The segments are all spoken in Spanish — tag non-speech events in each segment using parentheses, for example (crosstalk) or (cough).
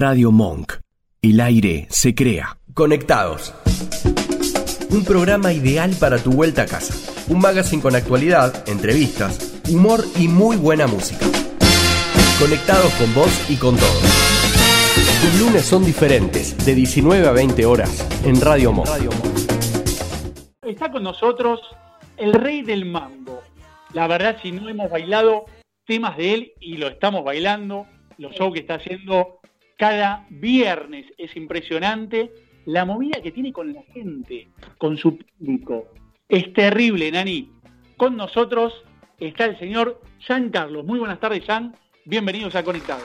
Radio Monk. El aire se crea. Conectados. Un programa ideal para tu vuelta a casa. Un magazine con actualidad, entrevistas, humor y muy buena música. Conectados con vos y con todos. Tus lunes son diferentes, de 19 a 20 horas, en Radio Monk. Está con nosotros el rey del mambo. La verdad, si no hemos bailado temas de él y lo estamos bailando, los shows que está haciendo cada viernes es impresionante. La movida que tiene con la gente, con su público. Es terrible, Nani. Con nosotros está el señor Jean Carlos. Muy buenas tardes, Jean. Bienvenidos a Conectados.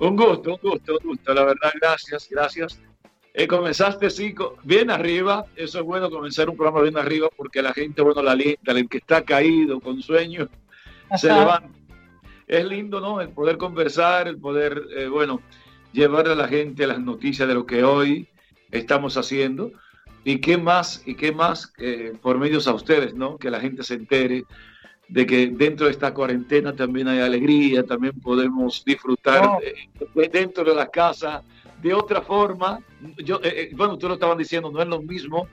Un gusto, un gusto, un gusto. La verdad, gracias, gracias. Eh, comenzaste sí, bien arriba. Eso es bueno comenzar un programa bien arriba porque la gente, bueno, la alienta, el que está caído con sueño, se levanta. Es lindo, ¿no? El poder conversar, el poder, eh, bueno, llevar a la gente las noticias de lo que hoy estamos haciendo. Y qué más, y qué más eh, por medios a ustedes, ¿no? Que la gente se entere de que dentro de esta cuarentena también hay alegría, también podemos disfrutar dentro de la casa de otra forma. Yo, eh, eh, bueno, ustedes lo estaban diciendo, no es lo mismo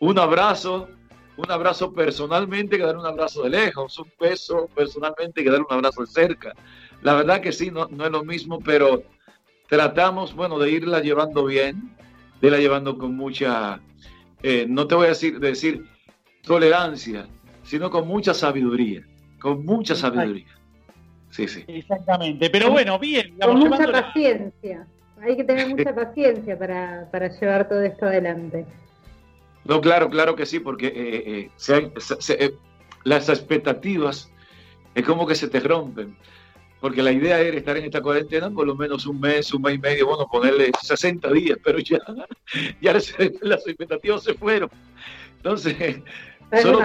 un abrazo, un abrazo personalmente que dar un abrazo de lejos, un beso personalmente que dar un abrazo de cerca. La verdad que sí, no, no es lo mismo, pero tratamos, bueno, de irla llevando bien, de irla llevando con mucha, eh, no te voy a decir, decir tolerancia, sino con mucha sabiduría, con mucha sabiduría. Sí, sí. Exactamente, pero bueno, bien. Con mucha paciencia. Hay que tener mucha paciencia para, llevar todo esto adelante. No, claro, claro que sí, porque eh, eh, eh, las expectativas es como que se te rompen. Porque la idea era estar en esta cuarentena por lo menos un mes, un mes y medio, bueno, ponerle 60 días, pero ya, (laughs) ya las expectativas se fueron. Entonces, solo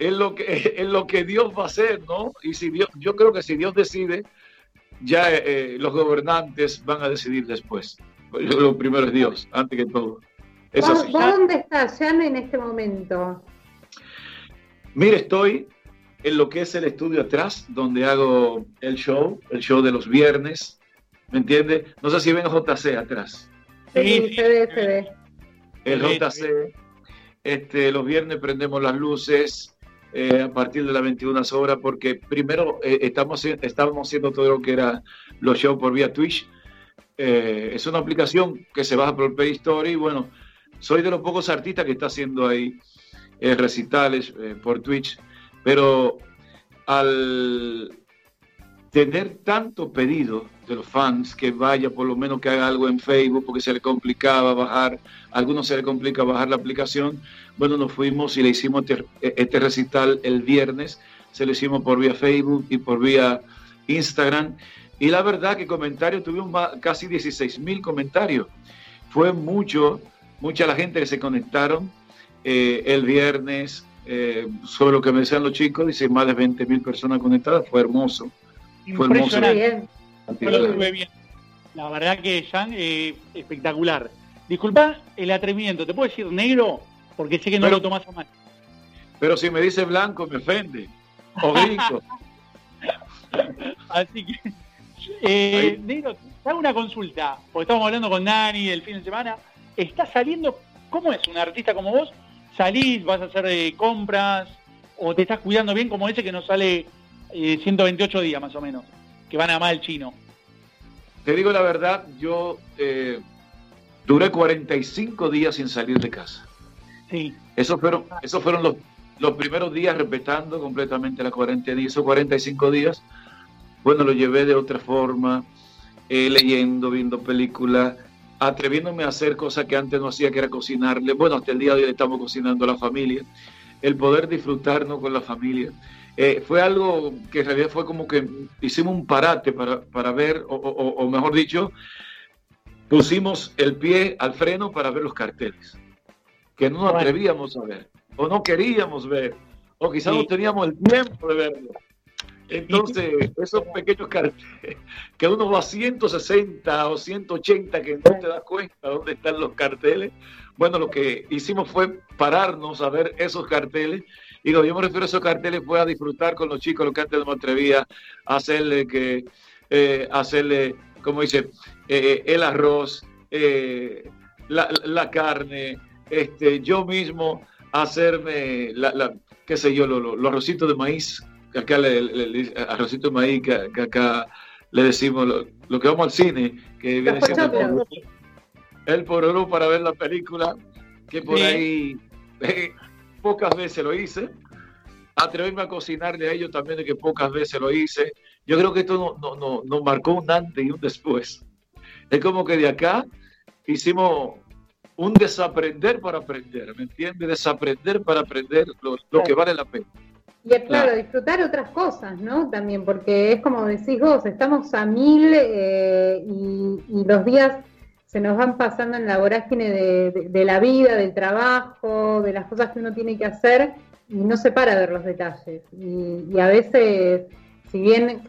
es lo que (laughs) es lo que Dios va a hacer, ¿no? Y si Dios, yo creo que si Dios decide, ya eh, los gobernantes van a decidir después. Lo primero es Dios, antes que todo. dónde estás, Jan, en este momento? Mire, estoy en lo que es el estudio atrás, donde hago el show, el show de los viernes. ¿Me entiende? No sé si ven JC atrás. Sí, se ve, se ve. El JC. Este, los viernes prendemos las luces, eh, a partir de las 21 horas, porque primero eh, estamos, estábamos haciendo todo lo que era los shows por vía Twitch. Eh, es una aplicación que se baja por el Play Store y bueno, soy de los pocos artistas que está haciendo ahí recitales por Twitch, pero al tener tanto pedido de los fans que vaya por lo menos que haga algo en Facebook porque se le complicaba bajar, algunos se le complica bajar la aplicación, bueno, nos fuimos y le hicimos este, este, recital el viernes, se lo hicimos por vía Facebook y por vía Instagram. Y la verdad que comentarios, tuvimos casi 16 mil comentarios. Fue mucho, mucha la gente que se conectaron eh, el viernes eh, sobre lo que me decían los chicos, dice más de 20 mil personas conectadas, fue hermoso. Fue hermoso. La verdad que, Jan, eh, espectacular. Disculpa el atrevimiento, ¿te puedo decir negro? Porque sé que no lo tomas a mal. Pero si me dice blanco, me ofende. O gringo. (laughs) Así que, eh, Negro, te hago una consulta, porque estamos hablando con Dani el fin de semana. ¿Está saliendo, cómo es un artista como vos? ¿Salís, vas a hacer eh, compras o te estás cuidando bien como ese que nos sale 128 eh, días más o menos, que van a mal chino? Te digo la verdad, yo eh, duré 45 días sin salir de casa. Sí. Esos fueron, esos fueron los, los primeros días respetando completamente la cuarentena y esos 45 días, bueno, lo llevé de otra forma, eh, leyendo, viendo películas, atreviéndome a hacer cosas que antes no hacía, que era cocinarle. Bueno, hasta el día de hoy estamos cocinando a la familia. El poder disfrutarnos con la familia. Eh, fue algo que en realidad fue como que hicimos un parate para, para ver, o, o mejor dicho, pusimos el pie al freno para ver los carteles que no nos atrevíamos a ver, o no queríamos ver, o quizás no teníamos el tiempo de verlo. Entonces, esos pequeños carteles, que uno va a 160 o 180 que no te das cuenta dónde están los carteles, bueno, lo que hicimos fue pararnos a ver esos carteles Digo, yo me refiero a esos carteles, fue a disfrutar con los chicos, los que antes no me atrevía a hacerle que, eh, hacerle, como dice, eh, el arroz, eh, la, carne, este, yo mismo hacerme, la, qué sé yo, los arrocitos de maíz, que acá le, le, arrocito de maíz, que, acá le decimos lo, que vamos al cine, que viene siendo el pororú para ver la película, que por ahí pocas veces lo hice. Atreverme a cocinarle a ellos también de que pocas veces lo hice. Yo creo que esto nos no, no, marcó un antes y un después. Es como que de acá hicimos un desaprender para aprender, ¿me entiendes? Desaprender para aprender lo, que vale la pena. Y es claro, disfrutar otras cosas, ¿no? También, porque es como decís vos, estamos a mil eh, y, los días se nos van pasando en la vorágine de, la vida, del trabajo, de las cosas que uno tiene que hacer y no se para a ver los detalles. Y, a veces, si bien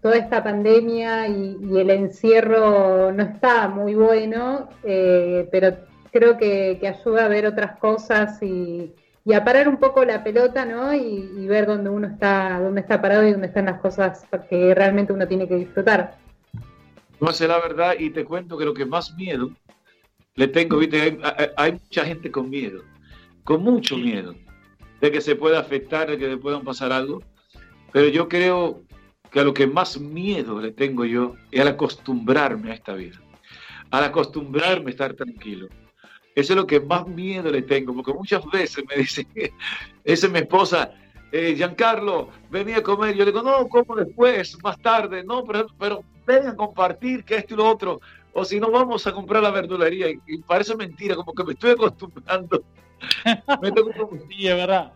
toda esta pandemia y, el encierro no está muy bueno, eh, pero creo que, ayuda a ver otras cosas y, a parar un poco la pelota, ¿no? Y, ver dónde uno está, dónde está parado y dónde están las cosas que realmente uno tiene que disfrutar. No sé la verdad y te cuento que lo que más miedo le tengo, viste, hay, mucha gente con miedo, con mucho miedo de que se pueda afectar, de que le puedan pasar algo. Pero yo creo que a lo que más miedo le tengo yo es al acostumbrarme a esta vida, al acostumbrarme a estar tranquilo. Eso es lo que más miedo le tengo, porque muchas veces me dicen, (laughs) esa es mi esposa, eh, Giancarlo, venía a comer. Yo le digo, no, como después, más tarde, no, pero, pero ven a compartir que esto y lo otro, o si no vamos a comprar la verdulería, y, parece mentira, como que me estoy acostumbrando. (laughs) me tengo sí, es verdad.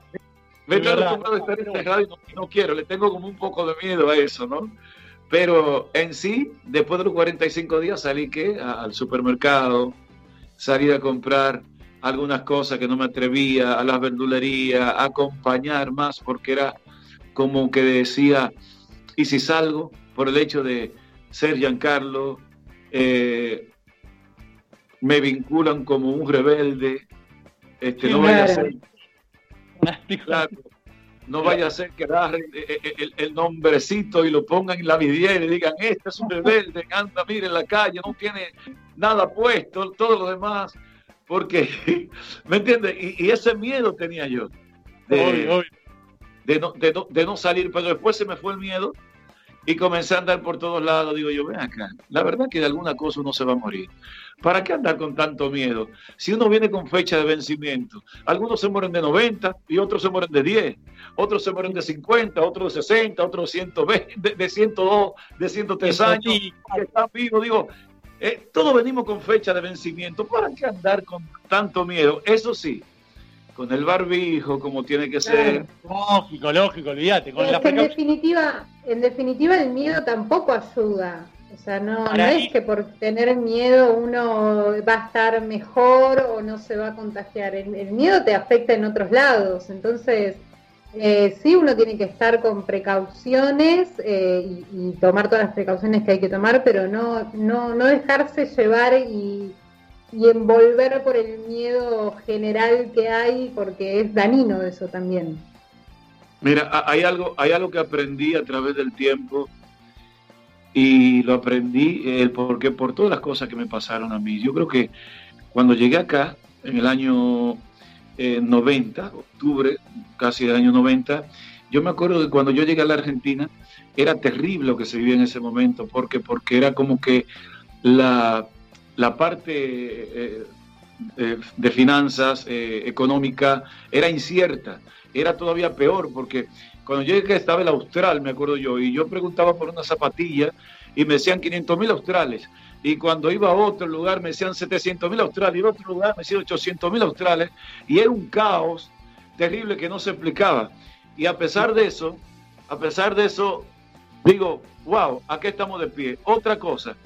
Me estoy acostumbrado a estar encerrado y no, quiero, le tengo como un poco de miedo a eso, ¿no? Pero en sí, después de los 45 días salí que al supermercado, salí a comprar algunas cosas que no me atrevía, a las verdulerías, a acompañar más, porque era como que decía, ¿y si salgo? Por el hecho de, ser Giancarlo, eh, me vinculan como un rebelde, este, no vaya a ser, (laughs) no vaya a ser que agarren el, nombrecito y lo pongan en la vidriera y digan, este es un rebelde, anda, mire en la calle, no tiene nada puesto, todo lo demás, porque, (laughs) ¿me entiendes? Y, ese miedo tenía yo. De, no, de no salir, pero después se me fue el miedo y comencé a andar por todos lados. Digo yo, ven acá, la verdad que de alguna cosa uno se va a morir. ¿Para qué andar con tanto miedo? Si uno viene con fecha de vencimiento, algunos se mueren de 90 y otros se mueren de 10, otros se mueren de 50, otros de 60, otros de 120, de, 102, de 103 años, que están vivos. Digo, eh, todos venimos con fecha de vencimiento. ¿Para qué andar con tanto miedo? Eso sí, con el barbijo, como tiene que ser. Lógico, lógico, olvídate. Con la en, definitiva, en definitiva, el miedo tampoco ayuda. O sea, no, no es que por tener miedo uno va a estar mejor o no se va a contagiar. El, miedo te afecta en otros lados. Entonces, eh, sí uno tiene que estar con precauciones eh, y, y, tomar todas las precauciones que hay que tomar, pero no, no, no dejarse llevar y y envolver por el miedo general que hay, porque es danino eso también. Mira, hay algo, hay algo que aprendí a través del tiempo y lo aprendí eh, porque por todas las cosas que me pasaron a mí. Yo creo que cuando llegué acá, en el año 90, eh, octubre, casi del año 90, yo me acuerdo que cuando yo llegué a la Argentina, era terrible lo que se vivía en ese momento, porque, porque era como que la la parte eh, eh, de finanzas, eh, económica, era incierta, era todavía peor, porque cuando yo llegué estaba el austral, me acuerdo yo, y yo preguntaba por una zapatilla y me decían 500 mil australes. Y cuando iba a otro lugar me decían 700 mil australes, y en otro lugar me decían 800 mil australes, y era un caos terrible que no se explicaba. Y a pesar de eso, a pesar de eso, digo, wow, aquí estamos de pie. Otra cosa,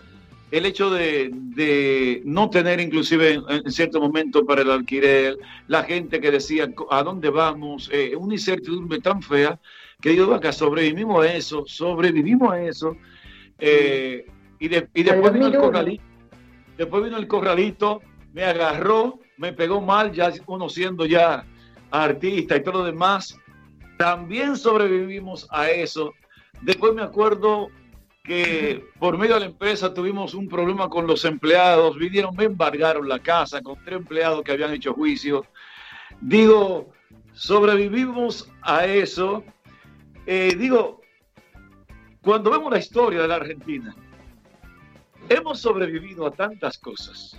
el hecho de, no tener inclusive en, cierto momento para el alquiler, la gente que decía a dónde vamos, eh, una incertidumbre tan fea que digo, acá sobrevivimos a eso, sobrevivimos a eso, eh, y, después vino el corralito, después vino el corralito, me agarró, me pegó mal, ya uno siendo ya artista y todo lo demás, También sobrevivimos a eso. Después me acuerdo que por medio de la empresa tuvimos un problema con los empleados, vinieron, me embargaron la casa con tres empleados que habían hecho juicio. Digo, sobrevivimos a eso. Eh, digo, cuando vemos la historia de la Argentina, hemos sobrevivido a tantas cosas.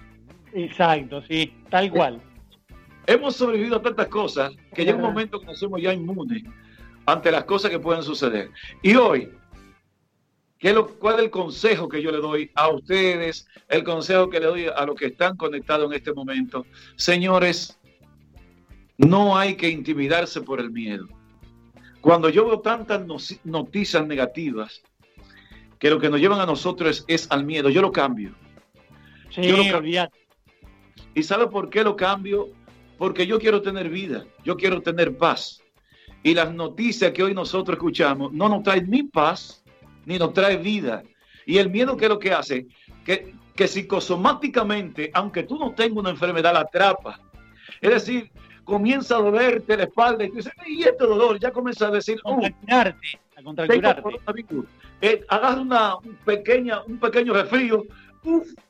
Exacto, sí, tal cual. Hemos sobrevivido a tantas cosas que llega un momento que nos somos ya inmunes ante las cosas que pueden suceder. Y hoy, ¿qué lo, ¿cuál es el consejo que yo le doy a ustedes? El consejo que le doy a los que están conectados en este momento. Señores, no hay que intimidarse por el miedo. Cuando yo veo tantas noticias negativas, que lo que nos llevan a nosotros es, al miedo, yo lo cambio. Sí, yo lo ¿Y sabe por qué lo cambio? Porque yo quiero tener vida, yo quiero tener paz. Y las noticias que hoy nosotros escuchamos no nos traen ni paz, ni nos trae vida. Y el miedo que es lo que hace, que, que psicosomáticamente, aunque tú no tengas una enfermedad, la atrapa. Es decir, comienza a dolerte la espalda y tú dices, ¿y este dolor? Ya comienza a decir, contracturarte, a contracturarte. Eh, agarra una un pequeña, un pequeño resfrío,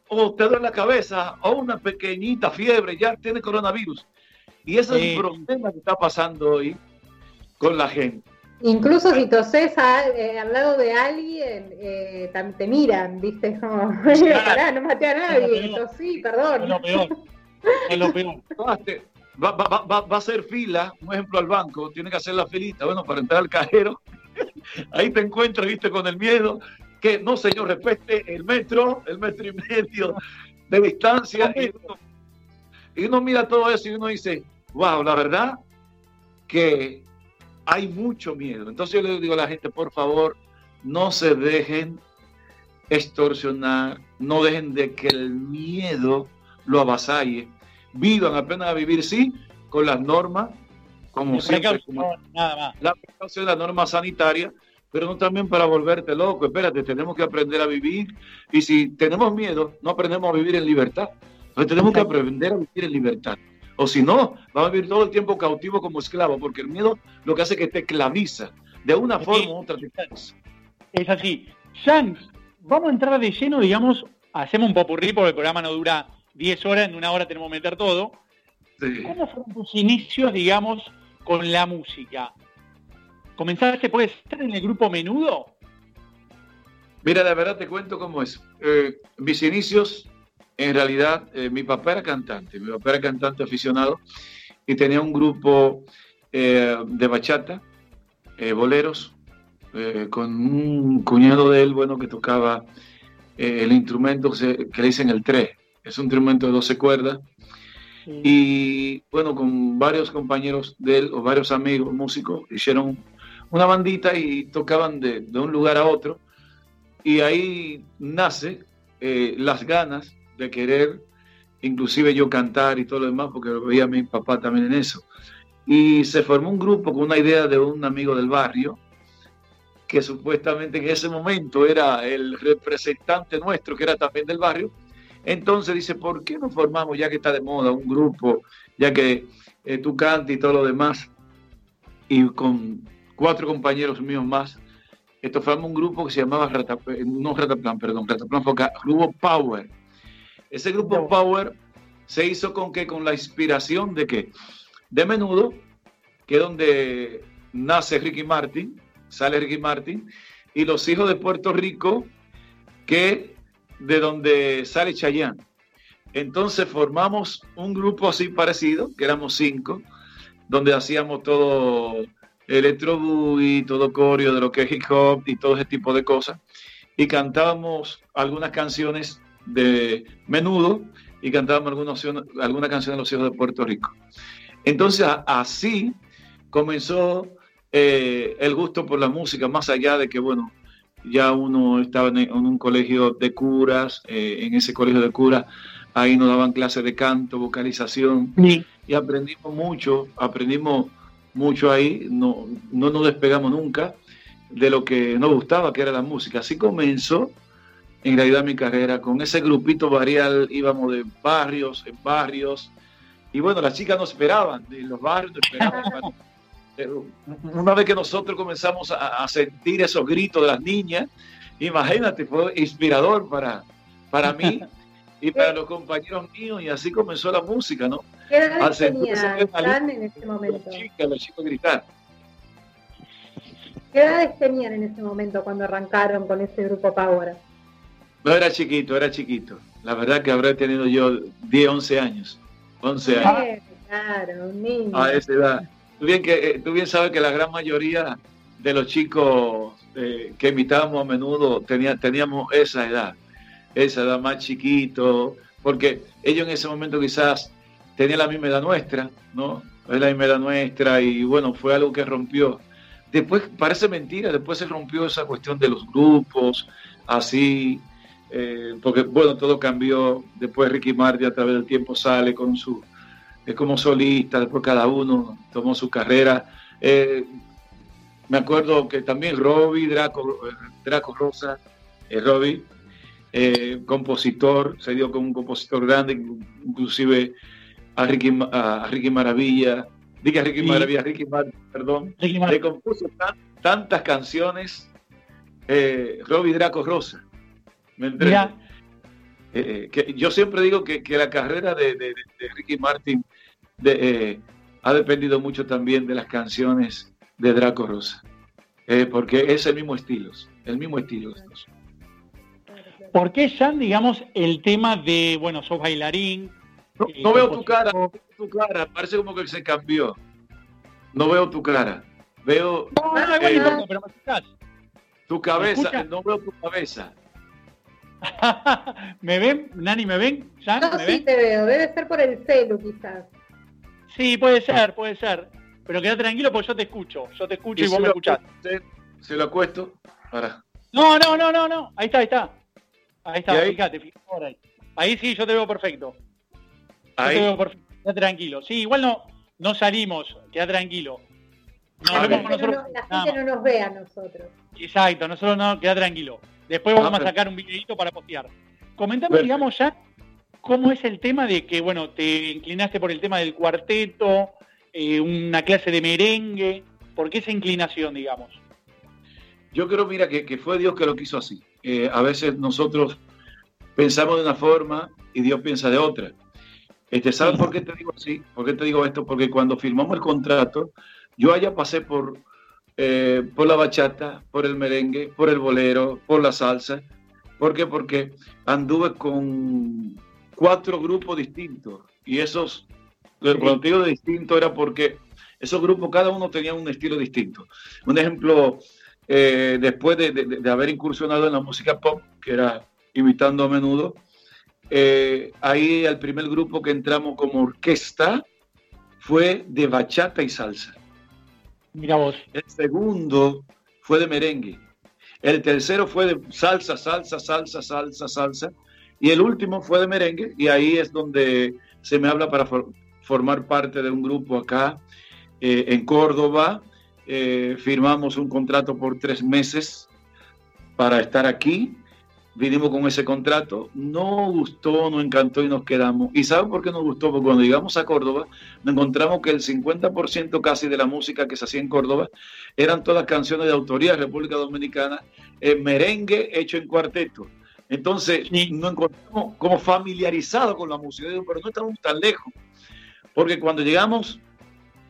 o te duele la cabeza, o una pequeñita fiebre, ya tiene coronavirus. Y ese es el problema que está pasando hoy con la gente. Incluso si toses eh, al lado de alguien, eh, te miran, ¿viste? Como, (laughs) no maté a nadie, sí, perdón. Es lo peor. Es lo peor. (laughs) Va, va, va, va, a hacer fila, un ejemplo al banco, tiene que hacer la filita, bueno, para entrar al cajero. (laughs) Ahí te encuentras, viste, con el miedo, que no, señor, respete el metro, el metro y medio de distancia. Y uno, y uno mira todo eso y uno dice, wow, la verdad que hay mucho miedo. Entonces yo le digo a la gente, por favor, no se dejen extorsionar, no dejen de que el miedo lo avasalle. Vivan apenas a vivir, sí, con las normas, como siempre, la precaución, la norma sanitaria, pero no también para volverte loco. Espérate, tenemos que aprender a vivir. Y si tenemos miedo, no aprendemos a vivir en libertad. Entonces tenemos que aprender a vivir en libertad. O si no, va a vivir todo el tiempo cautivo como esclavo, porque el miedo lo que hace es que te esclaviza. De una forma u otra Es así. Jean, vamos a entrar de lleno, digamos, hacemos un popurrí porque el programa no dura 10 horas, en una hora tenemos que meter todo. ¿Cómo fueron tus inicios, digamos, con la música? ¿Comenzaste, puede estar en el grupo Menudo? Mira, la verdad te cuento cómo es. Eh, mis inicios en realidad, eh, mi papá era cantante, mi papá era cantante aficionado y tenía un grupo eh, de bachata, eh, boleros, con un cuñado de él, bueno, que tocaba el instrumento que, le dicen el tre, es un instrumento de 12 cuerdas. Y bueno, con varios compañeros de él o varios amigos músicos, hicieron una bandita y tocaban de, de un lugar a otro. Y ahí nace las ganas de querer, inclusive yo cantar y todo lo demás, porque lo veía mi papá también en eso. Y se formó un grupo con una idea de un amigo del barrio, que supuestamente en ese momento era el representante nuestro, que era también del barrio. Entonces dice, ¿por qué no formamos, ya que está de moda, un grupo, ya que eh, tú cantas y todo lo demás? Y con cuatro compañeros míos más, esto formamos un grupo que se llamaba Rataplan, no Rataplan, perdón, Rataplan fue Grupo Power ese grupo Power se hizo con que con la inspiración de que de menudo, que es donde nace Ricky Martin, sale Ricky Martin, y los hijos de Puerto Rico, que de donde sale Chayanne. Entonces formamos un grupo así parecido, que éramos cinco, donde hacíamos todo electro y todo coreo de lo que es hip hop y todo ese tipo de cosas. Y cantábamos algunas canciones de menudo y cantábamos alguna, alguna canción de los hijos de Puerto Rico. Entonces así comenzó eh, el gusto por la música, más allá de que, bueno, ya uno estaba en, un colegio de curas, eh, en ese colegio de curas, ahí nos daban clases de canto, vocalización, y aprendimos mucho, aprendimos mucho ahí, no, no nos despegamos nunca de lo que nos gustaba, que era la música. Así comenzó en realidad mi carrera. Con ese grupito varial íbamos de barrios en barrios. Y bueno, las chicas nos esperaban, de los barrios nos esperaban (laughs) una vez que nosotros comenzamos a, sentir esos gritos de las niñas, imagínate, fue inspirador para, para mí y para los compañeros míos, y así comenzó la música, ¿no? ¿Qué edad tenían en ese momento? Los chicos, los chicos gritar. ¿Qué edades tenían en ese momento cuando arrancaron con ese grupo Power? No, era chiquito, era chiquito. La verdad que habré tenido yo 10, 11 años. 11 años. Claro, un niño. A esa edad. Tú bien, que, eh, tú bien sabes que la gran mayoría de los chicos eh, que imitábamos a menudo tenía, teníamos esa edad, esa edad más chiquito, porque ellos en ese momento quizás tenían la misma edad nuestra, ¿no? Es la misma edad nuestra y bueno, fue algo que rompió. Después, parece mentira, después se rompió esa cuestión de los grupos, así, eh, porque bueno, todo cambió. Después Ricky Martin a través del tiempo sale con su, es como solista, después cada uno tomó su carrera. Eh, me acuerdo que también Robbie Draco, Draco Rosa, eh, Robbie, eh, compositor, se dio como un compositor grande, inclusive a Ricky, a Ricky Maravilla, diga Ricky Maravilla, Ricky Martin, perdón, le compuso tantas canciones, Robbie Draco Rosa. ¿Me eh, que yo siempre digo que, la carrera de, Ricky Martin eh, ha dependido mucho también de las canciones de Draco Rosa, eh, porque es el mismo estilo, el mismo estilo. ¿Por qué, Sean, digamos, el tema de, bueno, sos bailarín? No, veo tu cara, no veo tu cara, parece como que se cambió. No veo tu cara, veo... No, no, pero me Tu cabeza, no veo tu cabeza. (laughs) ¿Me ven? Nani, ¿me ven? No, sí te veo. Debe ser por el celu, quizás. Sí, puede ser, puede ser. Pero queda tranquilo porque yo te escucho. Yo te escucho y, vos me escuchás. Se lo acuesto. Para. No, no, no, no, no. Ahí está, ahí está. Ahí está, fíjate, fíjate por ahí. Ahí sí, yo te veo perfecto. Ahí. te veo perfecto. Queda tranquilo. Sí, igual no, no salimos. Queda tranquilo. No, la, gente no, nos ve a nosotros. Exacto, nosotros no, queda tranquilo. Después vamos a sacar un videito para postear. Comentame, digamos, ya cómo es el tema de que, bueno, te inclinaste por el tema del cuarteto, eh, una clase de merengue. ¿Por qué esa inclinación, digamos? Yo creo, mira, que, fue Dios que lo quiso así. Eh, a veces nosotros pensamos de una forma y Dios piensa de otra. Este, ¿Sabes por qué te digo así? ¿Por qué te digo esto? Porque cuando firmamos el contrato, yo allá pasé por eh, por la bachata, por el merengue, por el bolero, por la salsa. ¿Por qué? Porque anduve con cuatro grupos distintos y esos, cuando digo de distinto era porque esos grupos, cada uno tenía un estilo distinto. Un ejemplo, eh, después de, haber incursionado en la música pop, que era imitando a menudo, eh, ahí el primer grupo que entramos como orquesta fue de bachata y salsa. Mira vos. El segundo fue de merengue. El tercero fue de salsa, salsa, salsa, salsa, salsa. Y el último fue de merengue. Y ahí es donde se me habla para formar parte de un grupo acá eh, en Córdoba. Eh, firmamos un contrato por tres meses para estar aquí vinimos con ese contrato, no gustó, no encantó y nos quedamos. ¿Y saben por qué nos gustó? Porque cuando llegamos a Córdoba, nos encontramos que el 50% casi de la música que se hacía en Córdoba eran todas canciones de autoría de República Dominicana, en merengue hecho en cuarteto. Entonces nos encontramos como familiarizados con la música, pero no estamos tan lejos, porque cuando llegamos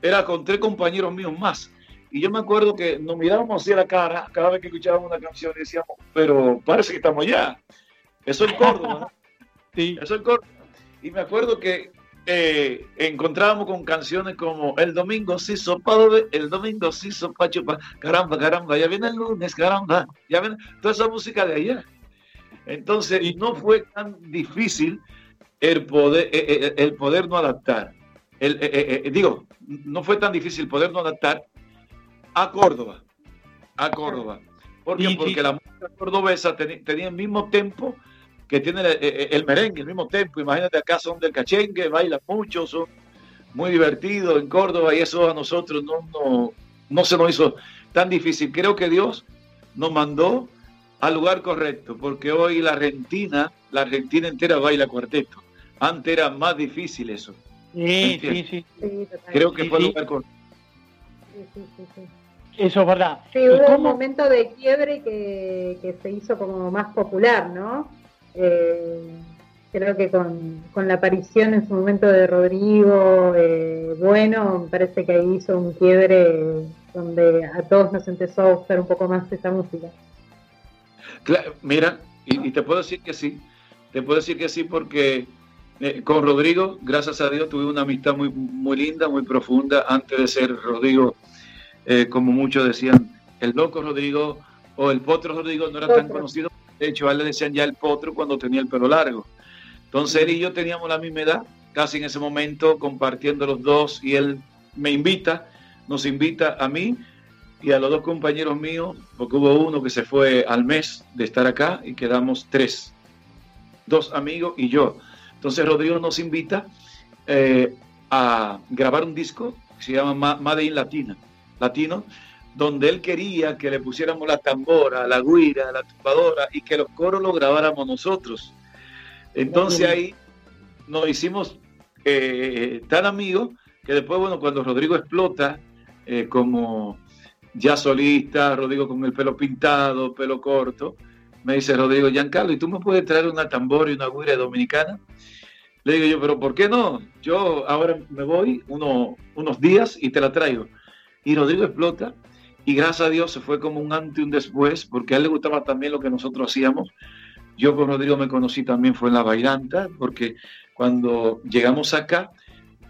era con tres compañeros míos más y yo me acuerdo que nos mirábamos así a la cara cada vez que escuchábamos una canción y decíamos, pero parece que estamos allá. Eso es Córdoba. (laughs) sí. Eso es Córdoba. Y me acuerdo que eh, encontrábamos con canciones como El domingo sí sopa, el domingo sí sopa chupa, caramba, caramba, ya viene el lunes, caramba, ya viene toda esa música de allá. Entonces, no fue tan difícil el poder, eh, eh, el, poder no adaptar. El, digo, no fue tan difícil poder no adaptar a Córdoba. A Córdoba. ¿Por Porque la música cordobesa tenía el mismo tempo que tiene el, merengue, el mismo tempo. Imagínate acá son del cachengue, bailan mucho, son muy divertidos en Córdoba y eso a nosotros no, no, no se nos hizo tan difícil. Creo que Dios nos mandó al lugar correcto, porque hoy la Argentina, la Argentina entera baila cuarteto. Antes era más difícil eso. Sí, sí, sí, Creo que fue el lugar correcto. sí, sí, sí. Eso es verdad. Sí, hubo un momento de quiebre que, que, se hizo como más popular, ¿no? Eh, creo que con, con, la aparición en su momento de Rodrigo, eh, bueno, me parece que ahí hizo un quiebre donde a todos nos empezó a gustar un poco más esa música. mira, y, te puedo decir que sí, te puedo decir que sí porque eh, con Rodrigo, gracias a Dios, tuve una amistad muy, muy linda, muy profunda antes de ser Rodrigo, eh, como muchos decían, el loco Rodrigo o el potro Rodrigo no era tan conocido, de hecho a él le decían ya el potro cuando tenía el pelo largo. Entonces él y yo teníamos la misma edad, casi en ese momento compartiendo los dos y él me invita, nos invita a mí y a los dos compañeros míos, porque hubo uno que se fue al mes de estar acá y quedamos tres, dos amigos y yo. Entonces Rodrigo nos invita eh, a grabar un disco que se llama Made in Latina, Latino, donde él quería que le pusiéramos la tambora, la guira, la tumbadora y que los coros lo grabáramos nosotros. Entonces ahí nos hicimos eh, tan amigos que después, bueno, cuando Rodrigo explota eh, como ya solista, Rodrigo con el pelo pintado, pelo corto. Me dice Rodrigo, Giancarlo, ¿y tú me puedes traer una tambor y una guira dominicana? Le digo yo, pero ¿por qué no? Yo ahora me voy unos días y te la traigo. Y Rodrigo explota y gracias a Dios se fue como un antes y un después, porque a él le gustaba también lo que nosotros hacíamos. Yo con Rodrigo me conocí también fue en la bailanta, porque cuando llegamos acá,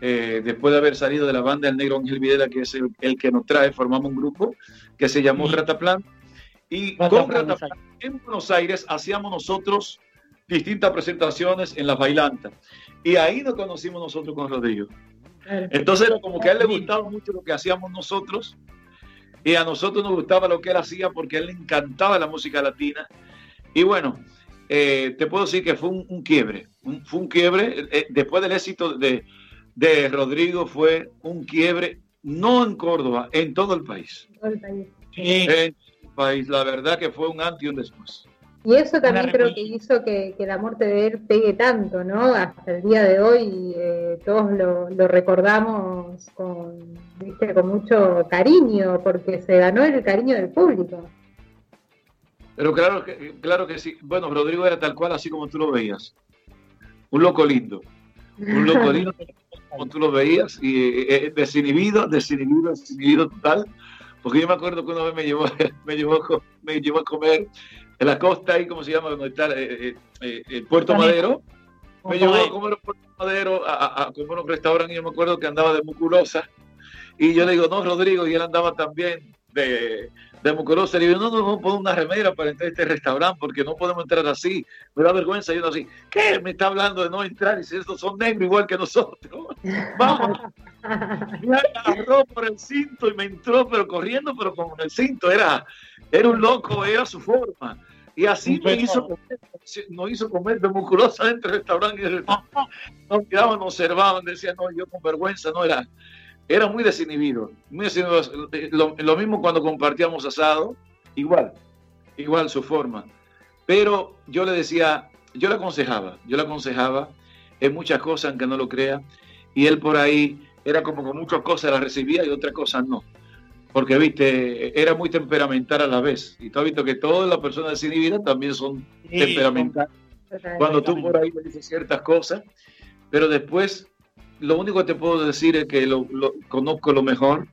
eh, después de haber salido de la banda El Negro Ángel Videla, que es el, que nos trae, formamos un grupo que se llamó Rataplan. Y con Rataplan en Buenos Aires hacíamos nosotros distintas presentaciones en las bailantas. Y ahí nos conocimos nosotros con Rodrigo. Entonces era como que a él le gustaba mucho lo que hacíamos nosotros y a nosotros nos gustaba lo que él hacía porque a él le encantaba la música latina. Y bueno, eh, te puedo decir que fue un, quiebre, fue un quiebre eh, después del éxito de, de Rodrigo fue un quiebre, no en Córdoba, en todo el país. En el país, la verdad que fue un antes y un después. Y eso también creo que hizo que, la muerte de él pegue tanto, ¿no? Hasta el día de hoy eh, todos lo, recordamos con, con mucho cariño, porque se ganó el cariño del público. Pero claro que, claro que sí. Bueno, Rodrigo era tal cual, así como tú lo veías. Un loco lindo. Un loco (laughs) lindo como tú lo veías, y eh, eh, desinhibido, desinhibido, desinhibido total. Porque yo me acuerdo que una vez me llevó, (laughs) me llevó, me llevó a comer en la costa, ahí, ¿cómo se llama? Donde está eh, el Puerto Madero. Me llevó a comer en Puerto Madero, a, a, comer un restaurante, y yo me acuerdo que andaba de muculosa. Y yo le digo, no, Rodrigo, y él andaba también de, de muculosa. Le digo, no, no, no pongo una remera para entrar a este restaurante porque no podemos entrar así. Me da vergüenza. Y uno así, ¿qué? Me está hablando de no entrar. Y si estos son negros igual que nosotros. (laughs) Vamos. me agarró por el cinto y me entró, pero corriendo, pero con el cinto. Era, era un loco, era su forma. Y así me hizo comer, nos hizo comer de musculosa dentro del restaurante. (laughs) Nos quedaban, nos observaban, decían, no, yo con vergüenza, no era era muy desinhibido. Muy Lo, mismo cuando compartíamos asado, igual, igual su forma. Pero yo le decía, yo le aconsejaba, yo le aconsejaba en muchas cosas, aunque no lo crea, y él por ahí era como que muchas cosas las recibía y otras cosas no. Porque, viste, era muy temperamental a la vez. Y tú has visto que todas las personas desinhibidas también son temperamentales. Cuando tú por ahí le dices ciertas cosas, pero después lo único que te puedo decir es que lo, conozco lo mejor,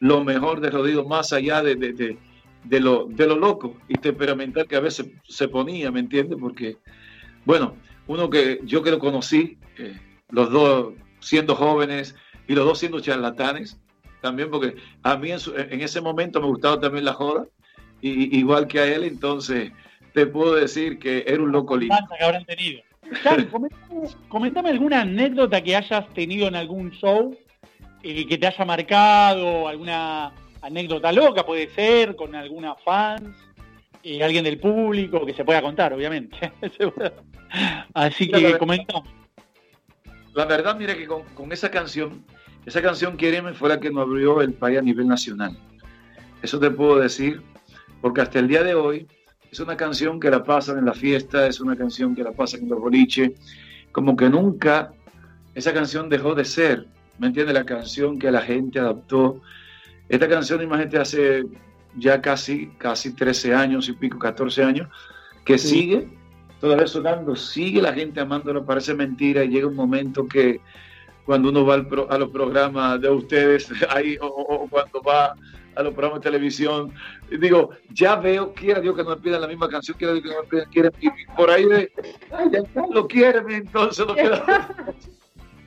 lo mejor de Rodrigo, más allá de, de, lo, de lo loco y temperamental que a veces se ponía, ¿me entiendes? Porque, bueno, uno que yo que lo conocí, eh, los dos siendo jóvenes y los dos siendo charlatanes, también porque a mí en, ese momento me gustaba también la joda, y, igual que a él, entonces te puedo decir que era un loco lindo. que habrán tenido (laughs) comentame, alguna anécdota que hayas tenido en algún show eh, que te haya marcado, alguna anécdota loca puede ser, con alguna fans, eh, alguien del público que se pueda contar, obviamente. (laughs) Así que comenta. La verdad, mire que con, esa canción, esa canción Quiereme fue la que nos abrió el país a nivel nacional. Eso te puedo decir, porque hasta el día de hoy es una canción que la pasan en la fiesta, es una canción que la pasan en los boliches, como que nunca esa canción dejó de ser, ¿me entiendes? La canción que la gente adoptó Esta canción, imagínate, hace ya casi, casi 13 años y pico, 14 años, que sigue todavía sonando, sigue la gente amándolo, parece mentira y llega un momento que cuando uno va a los programas de ustedes (laughs) ahí o, cuando va a los programas de televisión, digo, ya veo, quiera Dios que no me pidan la misma canción, quiera Dios que no me pidan, quieren, y por ahí de, ay, ya lo quieren, entonces lo queda. (laughs)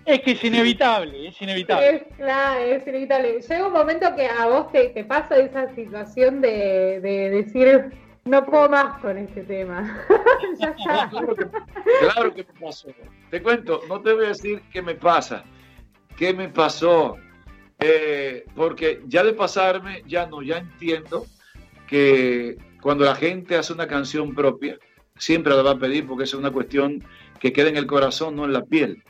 Es que es inevitable, es inevitable. Es, claro, es inevitable. Llega un momento que a vos te, te pasa esa situación de, de decir, no puedo más con este tema. (laughs) Claro, que, me pasó. Te cuento, no te voy a decir qué me pasa, qué me pasó, eh, porque ya de pasarme, ya no, ya entiendo que cuando la gente hace una canción propia, siempre la va a pedir porque es una cuestión que queda en el corazón, no en la piel.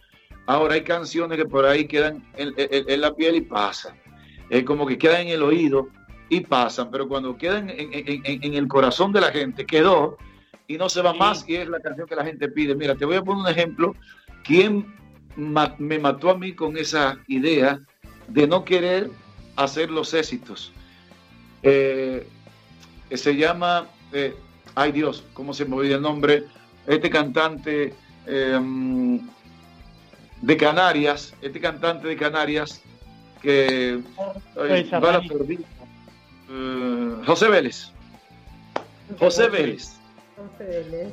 Ahora hay canciones que por ahí quedan en, la piel y pasan. Es como que quedan en el oído y pasan, pero cuando quedan en, el corazón de la gente, quedó y no se va más y es la canción que la gente pide. Mira, te voy a poner un ejemplo. ¿Quién me mató a mí con esa idea de no querer hacer los éxitos? Eh, se llama, eh, ay Dios, ¿cómo se me olvida el nombre? Este cantante em, de Canarias, este cantante de Canarias que va a perder eh, José Vélez. José Vélez.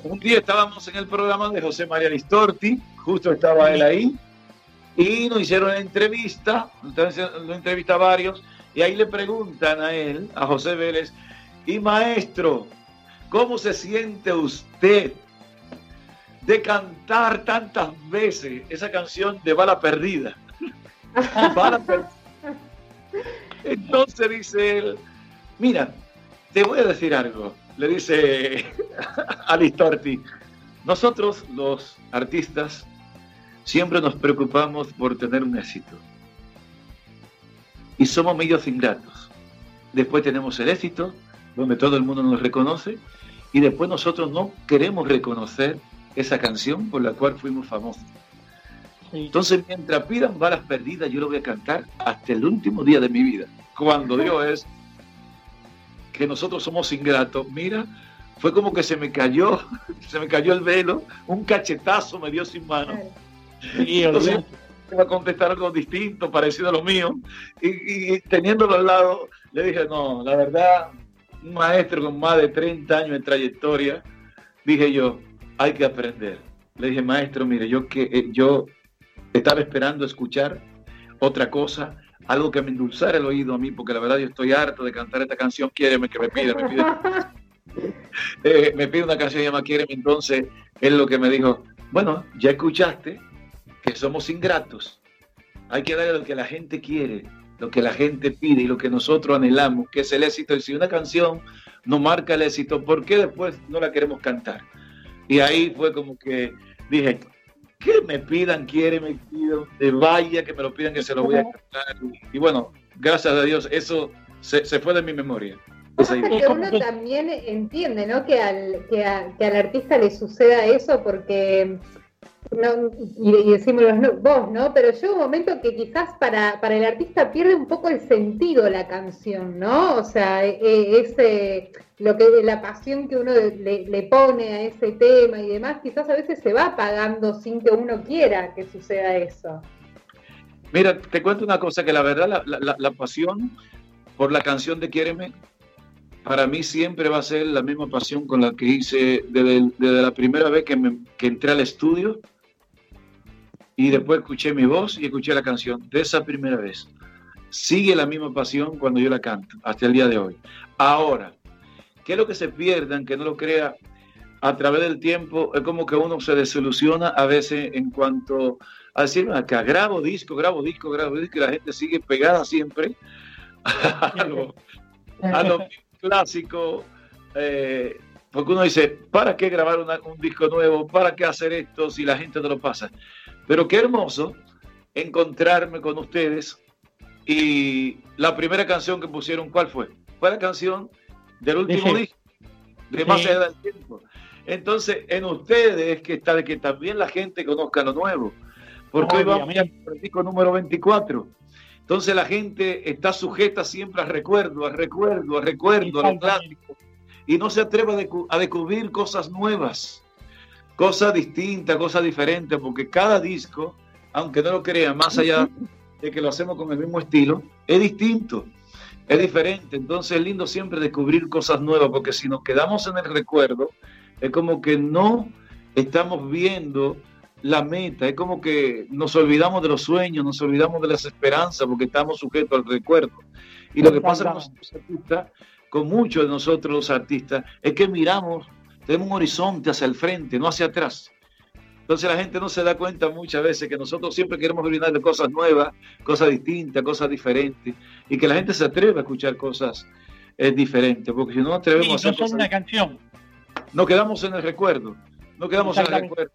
Un día estábamos en el programa de José María Listorti, justo estaba él ahí, y nos hicieron una entrevista, lo entrevista a varios, y ahí le preguntan a él, a José Vélez, y maestro, ¿cómo se siente usted de cantar tantas veces esa canción de Bala Perdida? (laughs) Bala Perdida. Entonces dice él, Mira, te voy a decir algo, le dice (laughs) Alistorti. Nosotros, los artistas, siempre nos preocupamos por tener un éxito. Y somos medios ingratos. Después tenemos el éxito, donde todo el mundo nos reconoce, y después nosotros no queremos reconocer esa canción por la cual fuimos famosos. Entonces, mientras pidan balas perdidas, yo lo voy a cantar hasta el último día de mi vida. Cuando Dios es que nosotros somos ingratos, mira, fue como que se me cayó, (laughs) se me cayó el velo, un cachetazo me dio sin mano. Y entonces iba a contestar algo distinto, parecido a lo mío, y, teniéndolo al lado, le dije, no, la verdad, un maestro con más de 30 años de trayectoria, dije yo, hay que aprender. Le dije, maestro, mire, yo que eh, yo estaba esperando escuchar otra cosa algo que me endulzara el oído a mí, porque la verdad yo estoy harto de cantar esta canción, quiéreme que me pide, me pide. (laughs) Eh, me pide una canción llama Quiéreme, entonces él lo que me dijo, bueno, ya escuchaste que somos ingratos, hay que darle lo que la gente quiere, lo que la gente pide y lo que nosotros anhelamos, que es el éxito. Y si una canción no marca el éxito, ¿por qué después no la queremos cantar? Y ahí fue como que dije, que me pidan, quiere, me pidan, de vaya, que me lo pidan, que se lo voy a cantar. Y, bueno, gracias a Dios, eso se, fue de mi memoria. que uno también entiende, ¿no? Que al, que, que al artista le suceda eso porque no, y, decimos vos, ¿no? Pero llega un momento que quizás para, para el artista pierde un poco el sentido la canción, ¿no? O sea, e, e, ese, lo que, la pasión que uno le, pone a ese tema y demás, quizás a veces se va apagando sin que uno quiera que suceda eso. Mira, te cuento una cosa, que la verdad, la, pasión por la canción de Quiéreme, para mí siempre va a ser la misma pasión con la que hice desde, la primera vez que, que entré al estudio y después escuché mi voz y escuché la canción de esa primera vez. Sigue la misma pasión cuando yo la canto, hasta el día de hoy. Ahora, ¿qué es lo que se pierdan, que no lo crea a través del tiempo? Es como que uno se desilusiona a veces en cuanto a decir, acá grabo disco, grabo disco, grabo disco, y la gente sigue pegada siempre a (laughs) lo, clásico. Eh, porque uno dice, ¿para qué grabar un disco nuevo? ¿Para qué hacer esto si la gente no lo pasa? Pero qué hermoso encontrarme con ustedes y la primera canción que pusieron, ¿cuál fue? Fue la canción del último disco, de Más allá del tiempo. Entonces, en ustedes que está de que también la gente conozca lo nuevo. Porque hoy vamos al disco número 24. Entonces la gente está sujeta siempre a recuerdo, a recuerdo, a recuerdo, a lo clásico, y no se atreve a, descubrir cosas nuevas, cosas distintas, cosas diferentes, porque cada disco, aunque no lo crean, más allá de que lo hacemos con el mismo estilo, es distinto, es diferente. Entonces es lindo siempre descubrir cosas nuevas, porque si nos quedamos en el recuerdo, es como que no estamos viendo la meta, es como que nos olvidamos de los sueños, nos olvidamos de las esperanzas porque estamos sujetos al recuerdo. Y lo que pasa con nosotros artistas, con muchos de nosotros los artistas, es que miramos, tenemos un horizonte hacia el frente, no hacia atrás. Entonces la gente no se da cuenta muchas veces que nosotros siempre queremos brindar de cosas nuevas, cosas distintas, cosas diferentes, y que la gente se atreva a escuchar cosas eh, diferentes, porque si no atrevemos a hacer no son una canción. No quedamos en el recuerdo, no quedamos en el recuerdo.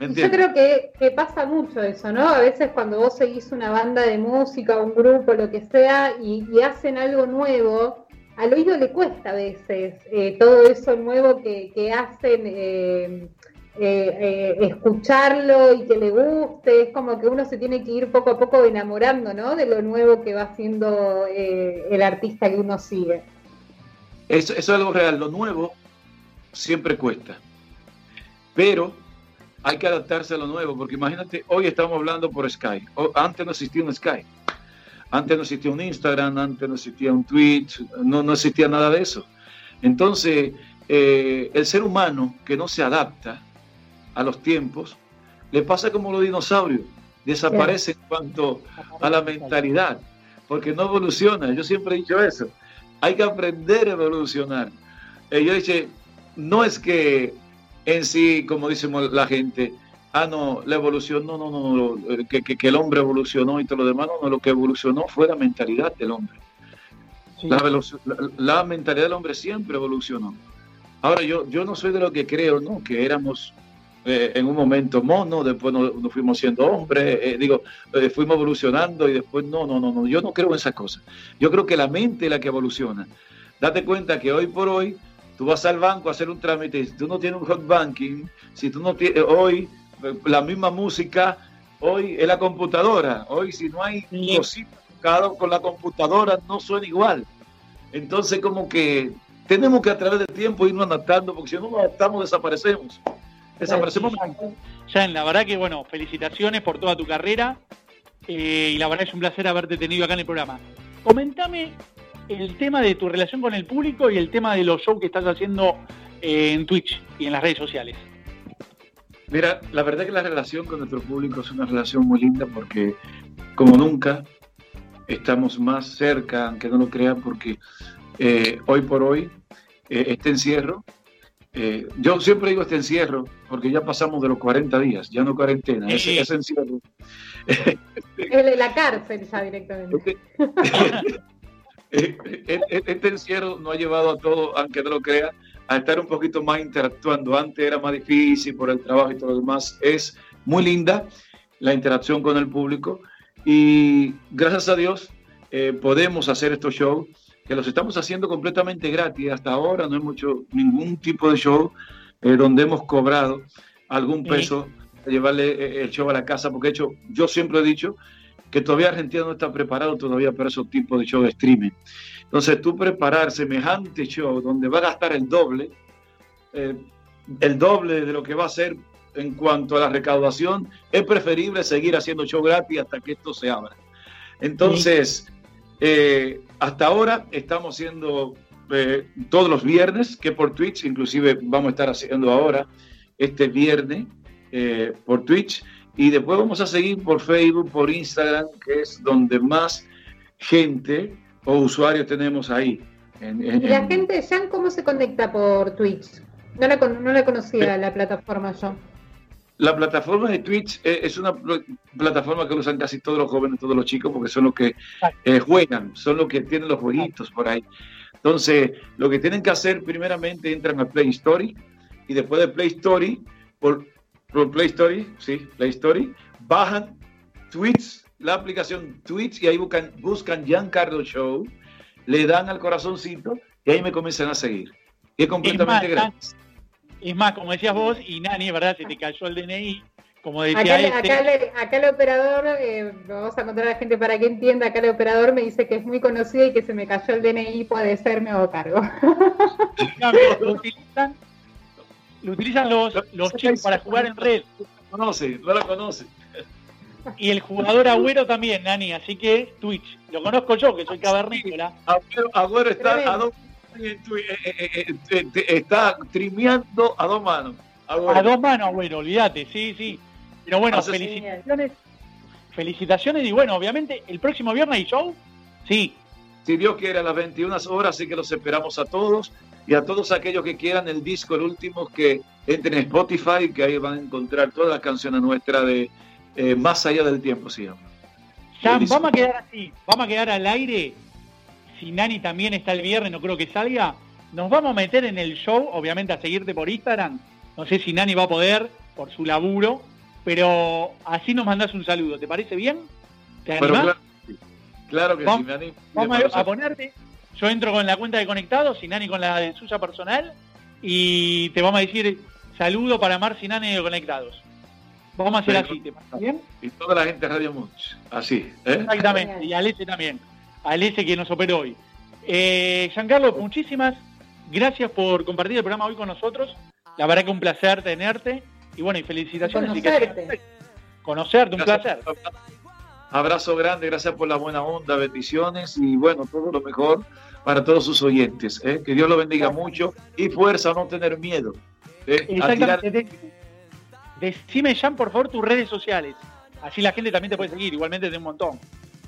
Yo creo que, pasa mucho eso, ¿no? A veces cuando vos seguís una banda de música, un grupo, lo que sea, y, hacen algo nuevo, al oído le cuesta a veces eh, todo eso nuevo que, hacen, eh, eh, escucharlo y que le guste. Es como que uno se tiene que ir poco a poco enamorando, ¿no? De lo nuevo que va haciendo el artista que uno sigue. Eso, eso es algo real, lo nuevo siempre cuesta. Pero hay que adaptarse a lo nuevo, porque imagínate, hoy estamos hablando por Skype. Antes no existía un Skype. Antes no existía un Instagram, antes no existía un Twitch, no, no existía nada de eso. Entonces, eh, el ser humano que no se adapta a los tiempos, le pasa como los dinosaurios, desaparece en cuanto a la mentalidad, porque no evoluciona. Yo siempre he dicho eso. Hay que aprender a evolucionar. Eh, yo dije, no es que en sí, como decimos la gente, ah, no, la evolución, no, no, no, que, que, el hombre evolucionó y todo lo demás, no, no, lo que evolucionó fue la mentalidad del hombre. La, mentalidad del hombre siempre evolucionó. Ahora, yo, yo no soy de lo que creo, ¿no? Que éramos eh, en un momento mono, después nos, fuimos siendo hombres, eh, digo, eh, fuimos evolucionando y después no, no, no, no, yo no creo en esas cosas. Yo creo que la mente es la que evoluciona. Date cuenta que hoy por hoy Tú vas al banco a hacer un trámite, si tú no tienes un hot banking, si tú no tienes, hoy la misma música, hoy es la computadora, hoy si no hay cositas con la computadora no suena igual. Entonces como que tenemos que a través del tiempo irnos adaptando, porque si no nos adaptamos desaparecemos. Desaparecemos. Ya, la verdad que bueno, felicitaciones por toda tu carrera eh, y la verdad es un placer haberte tenido acá en el programa. Comentame el tema de tu relación con el público y el tema de los shows que estás haciendo eh, en Twitch y en las redes sociales. Mira, la verdad que la relación con nuestro público es una relación muy linda porque como nunca estamos más cerca, aunque no lo crean, porque eh, hoy por hoy eh, este encierro, yo siempre digo este encierro porque ya pasamos de los 40 días, ya no cuarentena, ese, encierro. El la cárcel ya directamente. Eh, (laughs) eh, eh, este encierro nos ha llevado a todos, aunque no lo crea, a estar un poquito más interactuando. Antes era más difícil por el trabajo y todo lo demás. Es muy linda la interacción con el público y gracias a Dios podemos hacer estos shows que los estamos haciendo completamente gratis. Hasta ahora no hemos hecho ningún tipo de show donde hemos cobrado algún peso a llevarle el show a la casa, porque hecho, yo siempre he dicho que todavía Argentina no está preparado todavía para esos tipos de show de streaming. Entonces, tú preparar semejante show donde va a gastar el doble, eh, el doble de lo que va a ser en cuanto a la recaudación, es preferible seguir haciendo show gratis hasta que esto se abra. Entonces, eh, hasta ahora estamos haciendo eh, todos los viernes, que por Twitch, inclusive vamos a estar haciendo ahora este viernes por Twitch. Y después vamos a seguir por Facebook, por Instagram, que es donde más gente o usuarios tenemos ahí. ¿Y la gente, Jan, cómo se conecta por Twitch? No la, no la conocía la plataforma yo. La plataforma de Twitch es una plataforma que usan casi todos los jóvenes, todos los chicos, porque son los que eh, juegan, son los que tienen los jueguitos por ahí. Entonces, lo que tienen que hacer, primeramente, entran a Play Story y después de Play Story, por, por Play Store, sí, Play Store, bajan tweets, la aplicación tweets y ahí buscan, buscan Giancarlo Show, le dan al corazoncito y ahí me comienzan a seguir. Y es completamente gratis. Es más, como decías vos, y Nani, ¿verdad? Se te cayó el DNI como decía acá, este. acá, el operador, eh, vamos a contar a la gente para que entienda, acá el operador me dice que es muy conocido y que se me cayó el DNI, puede ser, me hago cargo. (laughs) lo utilizan, lo utilizan los, los chicos para jugar en red. No conoce, no la conoce. Y el jugador Agüero también, Nani, así que Twitch. Lo conozco yo, que soy cavernícola. Agüero, Agüero está a dos eh, eh, eh, está trimeando a dos manos. A dos manos, Agüero, olvídate, sí, sí. Pero bueno, felicitaciones. Felicitaciones y bueno, obviamente, el próximo viernes hay show. Sí. Si Dios quiere, a las 21 horas, así que los esperamos a todos y a todos aquellos que quieran el disco, el último, que entren en Spotify, que ahí van a encontrar todas las canciones nuestras de eh, Más allá del tiempo, sí. vamos a quedar así, vamos a quedar al aire. Si Nani también está el viernes, no creo que salga. Nos vamos a meter en el show, obviamente a seguirte por Instagram. No sé si Nani va a poder por su laburo, pero así nos mandas un saludo. ¿Te parece bien? ¿Te animás? claro, que sí, me animo. Vamos a, ponerte. Yo entro con la cuenta de conectados y Nani con la de suya personal y te vamos a decir saludo para Marci y Nani de conectados. Vamos a hacer así, ¿te parece bien? Y toda la gente de Radio Much, así. ¿eh? Exactamente, y a Alese también. A Alese que nos operó hoy. Eh, Giancarlo, muchísimas gracias por compartir el programa hoy con nosotros. La verdad que un placer tenerte. Y bueno, y felicitaciones. Conocerte. conocerte, un placer. Abrazo grande, gracias por la buena onda, bendiciones y bueno, todo lo mejor para todos sus oyentes. ¿eh? Que Dios lo bendiga mucho y fuerza a no tener miedo. ¿eh? Exactamente. Decime, Jan, por favor, tus redes sociales. Así la gente también te puede seguir. Igualmente de un montón.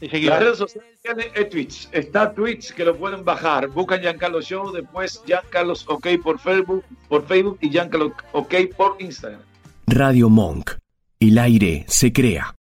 Las redes sociales es Twitch. Está Twitch que lo pueden bajar. Buscan Giancarlo Show, después Giancarlos OK por Facebook, por Facebook y Giancarlo OK por Instagram. Radio Monk. El aire se crea.